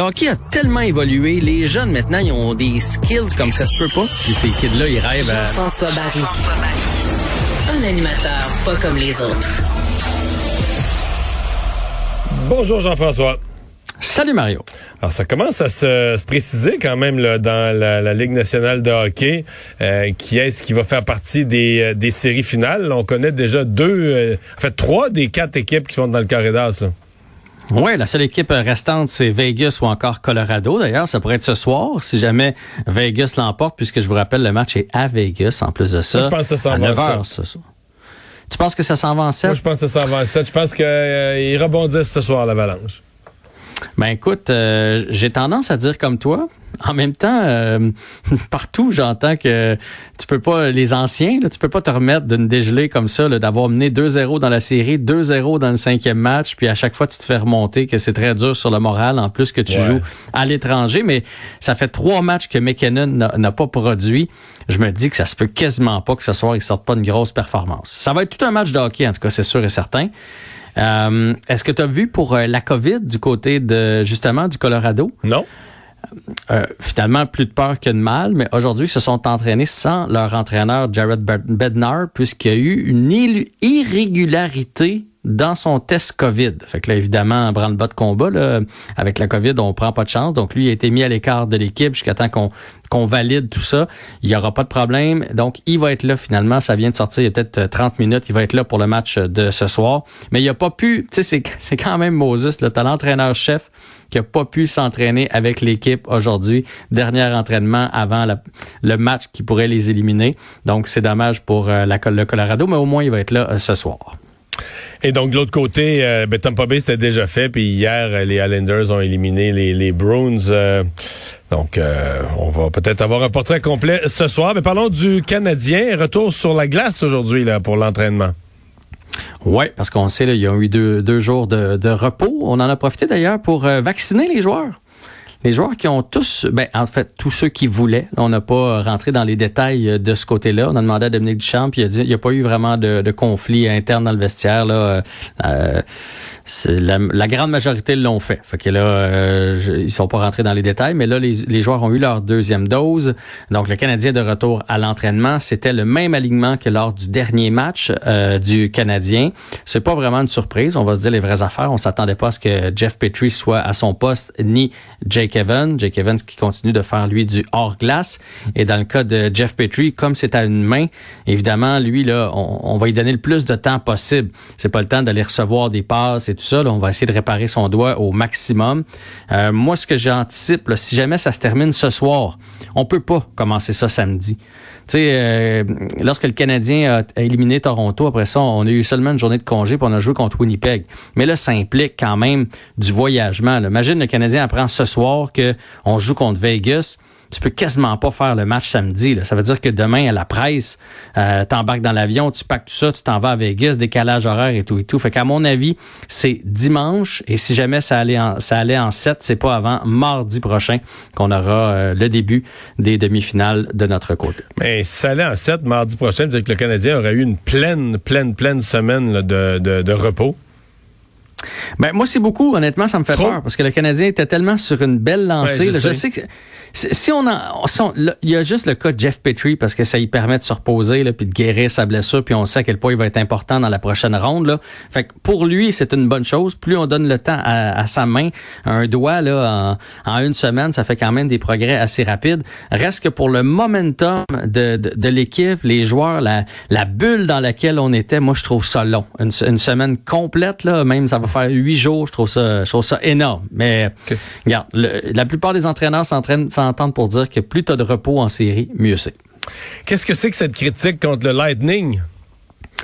Le hockey a tellement évolué, les jeunes maintenant, ils ont des skills comme ça se peut pas. Puis ces kids-là, ils rêvent à... François Barry. Un animateur pas comme les autres. Bonjour Jean-François. Salut Mario. Alors ça commence à se, préciser quand même là, dans la, Ligue nationale de hockey euh, qui est-ce qui va faire partie des, euh, des séries finales. On connaît déjà deux, euh, en fait trois des quatre équipes qui sont dans le carré d'as. Oui, la seule équipe restante, c'est Vegas ou encore Colorado. D'ailleurs, ça pourrait être ce soir si jamais Vegas l'emporte, puisque je vous rappelle, le match est à Vegas en plus de ça. je pense que ça s'en va ce soir. Tu penses que ça s'en va en 7? Moi, je pense que ça s'en va en 7. Je pense qu'ils euh, rebondissent ce soir, l'Avalanche. Ben écoute, euh, j'ai tendance à dire comme toi. En même temps, euh, partout, j'entends que tu peux pas, les anciens, là, tu peux pas te remettre d'une dégelée comme ça, d'avoir mené 2-0 dans la série, 2-0 dans le cinquième match, puis à chaque fois, tu te fais remonter que c'est très dur sur le moral, en plus que tu joues à l'étranger. Mais ça fait trois matchs que McKinnon n'a pas produit. Je me dis que ça se peut quasiment pas que ce soir, il sorte pas une grosse performance. Ça va être tout un match de hockey, en tout cas, c'est sûr et certain. Euh, est-ce que tu as vu pour euh, la COVID du côté de justement du Colorado? Non. Euh, finalement, plus de peur que de mal, mais aujourd'hui, ils se sont entraînés sans leur entraîneur Jared Bednar, puisqu'il y a eu une irrégularité dans son test COVID. Fait que là, évidemment, branle-bas de combat, là, avec la COVID, on prend pas de chance. Donc, lui, il a été mis à l'écart de l'équipe jusqu'à temps qu'on qu'on valide tout ça. Il y aura pas de problème. Donc, il va être là finalement. Ça vient de sortir il y a peut-être 30 minutes. Il va être là pour le match de ce soir. Mais il a pas pu, tu sais, c'est quand même Moses, le l'entraîneur-chef qui a pas pu s'entraîner avec l'équipe aujourd'hui. Dernier entraînement avant le match qui pourrait les éliminer. Donc, c'est dommage pour euh, le Colorado, mais au moins, il va être là euh, ce soir. Et donc, de l'autre côté, euh, ben, Tampa Bay, c'était déjà fait. Puis hier, euh, les Islanders ont éliminé les, Bruins. Euh, donc, on va peut-être avoir un portrait complet ce soir. Mais parlons du Canadien. Retour sur la glace aujourd'hui là pour l'entraînement. Oui, parce qu'on sait, il y a eu deux, jours de, repos. On en a profité d'ailleurs pour vacciner les joueurs. Les joueurs qui ont tous, ben, en fait, tous ceux qui voulaient, on n'a pas rentré dans les détails de ce côté-là. On a demandé à Dominique Duchamp, puis il a n'y a pas eu vraiment de, conflit interne dans le vestiaire. Là. Euh, la, la, grande majorité l'ont fait. Fait que là, euh, ils sont pas rentrés dans les détails, mais là, les, les, joueurs ont eu leur deuxième dose. Donc, le Canadien de retour à l'entraînement, c'était le même alignement que lors du dernier match euh, du Canadien. C'est pas vraiment une surprise. On va se dire les vraies affaires. On s'attendait pas à ce que Jeff Petrie soit à son poste, ni Jake Evans. Jake Evans qui continue de faire, lui, du hors-glace. Et dans le cas de Jeff Petrie, comme c'est à une main, évidemment, lui, là, on, on, va lui donner le plus de temps possible. C'est pas le temps d'aller recevoir des passes tout on va essayer de réparer son doigt au maximum. Euh, moi, ce que j'anticipe, si jamais ça se termine ce soir, on peut pas commencer ça samedi. Tu sais, euh, lorsque le Canadien a, éliminé Toronto, après ça, on a eu seulement une journée de congé, puis on a joué contre Winnipeg. Mais là, ça implique quand même du voyagement. Imagine le Canadien apprend ce soir qu'on joue contre Vegas tu peux quasiment pas faire le match samedi. Là. Ça veut dire que demain, à la presse, euh, t'embarques dans l'avion, tu packs tout ça, tu t'en vas à Vegas, décalage horaire et tout et tout. Fait qu'à mon avis, c'est dimanche et si jamais ça allait en, ça allait en 7, c'est pas avant mardi prochain qu'on aura euh, le début des demi-finales de notre côté. Mais si ça allait en 7, mardi prochain, dire que le Canadien aurait eu une pleine, pleine, pleine semaine de, de repos. Ben, moi, c'est beaucoup. Honnêtement, ça me fait peur parce que le Canadien était tellement sur une belle lancée. je, sais. que si on a, il y a juste le cas de Jeff Petrie parce que ça lui permet de se reposer là, puis de guérir sa blessure, puis on sait à quel point il va être important dans la prochaine ronde. Là. Fait que pour lui, c'est une bonne chose. Plus on donne le temps à, sa main, un doigt là, en, une semaine, ça fait quand même des progrès assez rapides. Reste que pour le momentum de, de, l'équipe, les joueurs, la, la bulle dans laquelle on était, moi je trouve ça long. Une, une semaine complète, là, même ça va faire huit jours, je trouve ça, je trouve ça énorme. Mais regarde, la plupart des entraîneurs s'entendent pour dire que plus tu as de repos en série, mieux c'est. Qu'est-ce que c'est que cette critique contre le Lightning?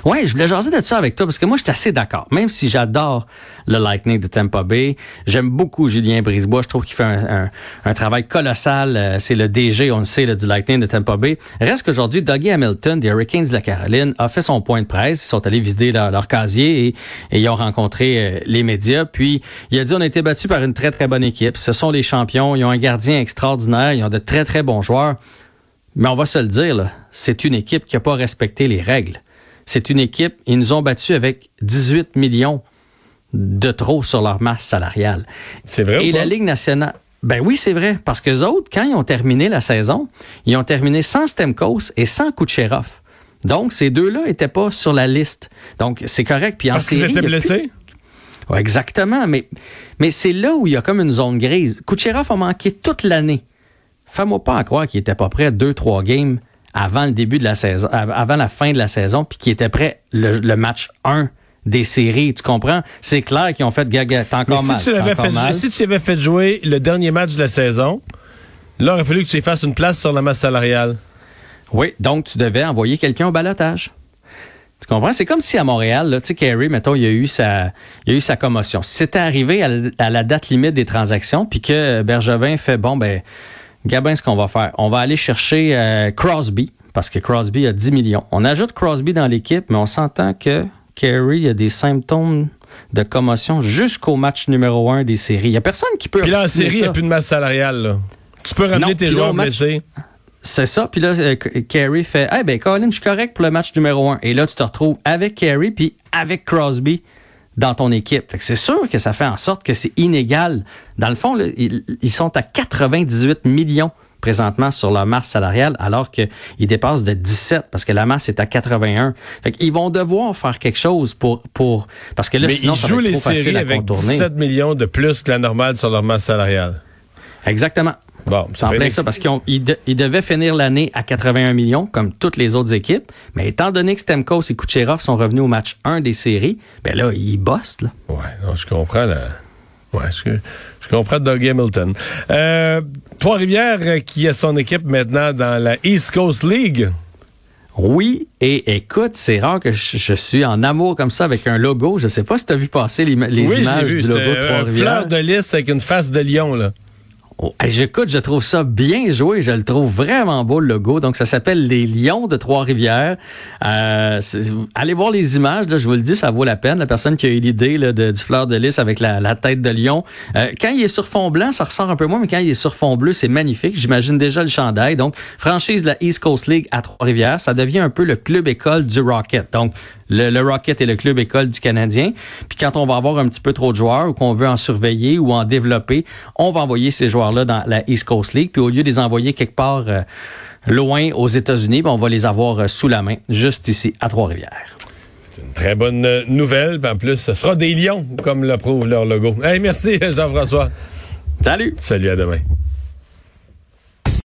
Oui, je voulais jaser de ça avec toi parce que moi, je suis assez d'accord. Même si j'adore le Lightning de Tampa Bay, j'aime beaucoup Julien Brisebois. Je trouve qu'il fait un, travail colossal. Euh, c'est le DG, on le sait, du Lightning de Tampa Bay. Reste qu'aujourd'hui, Dougie Hamilton des Hurricanes de la Caroline a fait son point de presse. Ils sont allés visiter leur, casier et, ils ont rencontré euh, les médias. Puis, il a dit on a été battus par une très, très bonne équipe. Ce sont les champions. Ils ont un gardien extraordinaire. Ils ont de très, très bons joueurs. Mais on va se le dire, c'est une équipe qui n'a pas respecté les règles. C'est une équipe, ils nous ont battus avec 18 millions de trop sur leur masse salariale. C'est vrai Et la Ligue nationale, Ben oui, c'est vrai. Parce que les autres, quand ils ont terminé la saison, ils ont terminé sans Stemkos et sans Kucherov. Donc, ces deux-là n'étaient pas sur la liste. Donc, c'est correct. Puis en Parce qu'ils étaient plus- blessés? Ouais, exactement. Mais, mais c'est là où il y a comme une zone grise. Kucherov a manqué toute l'année. Fais-moi pas à croire qu'il était pas prêt deux, trois games avant le début de la saison, av- avant la fin de la saison, puis qu'il était prêt le, le match 1 des séries. Tu comprends? C'est clair qu'ils ont fait gaga, t'as encore si mal. tu fait, mal. si tu avais fait jouer le dernier match de la saison, là, il aurait fallu que tu fasses une place sur la masse salariale. Oui, donc tu devais envoyer quelqu'un au balotage. Tu comprends? C'est comme si à Montréal, là, tu sais, Kerry, mettons, il y a eu sa, il a eu sa commotion. Si c'était arrivé à, la- à la date limite des transactions, puis que Bergevin fait, bon, ben, Gabin, ce qu'on va faire, on va aller chercher euh, Crosby, parce que Crosby a 10 millions. On ajoute Crosby dans l'équipe, mais on s'entend que Kerry a des symptômes de commotion jusqu'au match numéro un des séries. Il n'y a personne qui peut Puis là, en série, il n'y a plus de masse salariale. Là. Tu peux ramener Non, tes joueurs blessés. C'est ça. Puis là, euh, Carey fait Eh ben, Colin, je suis correct pour le match numéro un. Et là, tu te retrouves avec Carey puis avec Crosby dans ton équipe. Fait que c'est sûr que ça fait en sorte que c'est inégal. Dans le fond, là, ils, ils sont à 98 millions présentement sur leur masse salariale, alors qu'ils dépassent de 17 parce que la masse est à 81. Fait qu'ils vont devoir faire quelque chose pour, pour parce que là, Mais sinon, ils ça jouent va être les trop facile séries à avec contourner. 17 millions de plus que la normale sur leur masse salariale. Exactement. Bon, C'est en plein ça, parce qu'ils de- devaient finir l'année à 81 millions, comme toutes les autres équipes. Mais étant donné que Stemkos et Kucherov sont revenus au match 1 des séries, ben là, ils bossent. Là. Ouais, non, je comprends. La... Ouais, je, je comprends Doug Hamilton. Euh, Trois-Rivières euh, qui a son équipe maintenant dans la East Coast League. Oui, et écoute, c'est rare que je, je suis en amour comme ça avec un logo. Je sais pas si tu as vu passer les, oui, images vu. du logo Trois-Rivières. fleur de lys avec une face de lion, là. Oh, j'écoute, je trouve ça bien joué. Je le trouve vraiment beau, le logo. Donc, ça s'appelle les Lions de Trois-Rivières. Euh, allez voir les images. Là, je vous le dis, ça vaut la peine. La personne qui a eu l'idée du fleur de lys avec la, la tête de lion. Euh, quand il est sur fond blanc, ça ressort un peu moins, mais quand il est sur fond bleu, c'est magnifique. J'imagine déjà le chandail. Donc, franchise de la East Coast League à Trois-Rivières, ça devient un peu le club école du Rocket. Donc, le, le Rocket est le club école du Canadien. Puis quand on va avoir un petit peu trop de joueurs ou qu'on veut en surveiller ou en développer, on va envoyer ces joueurs-là dans la East Coast League. Puis au lieu de les envoyer quelque part euh, loin aux États-Unis, ben, on va les avoir euh, sous la main, juste ici à Trois-Rivières. Très bonne euh, nouvelle. Puis en plus, ce sera des lions, comme le prouve leur logo. Hey, merci, Jean-François. Salut! Salut, à demain.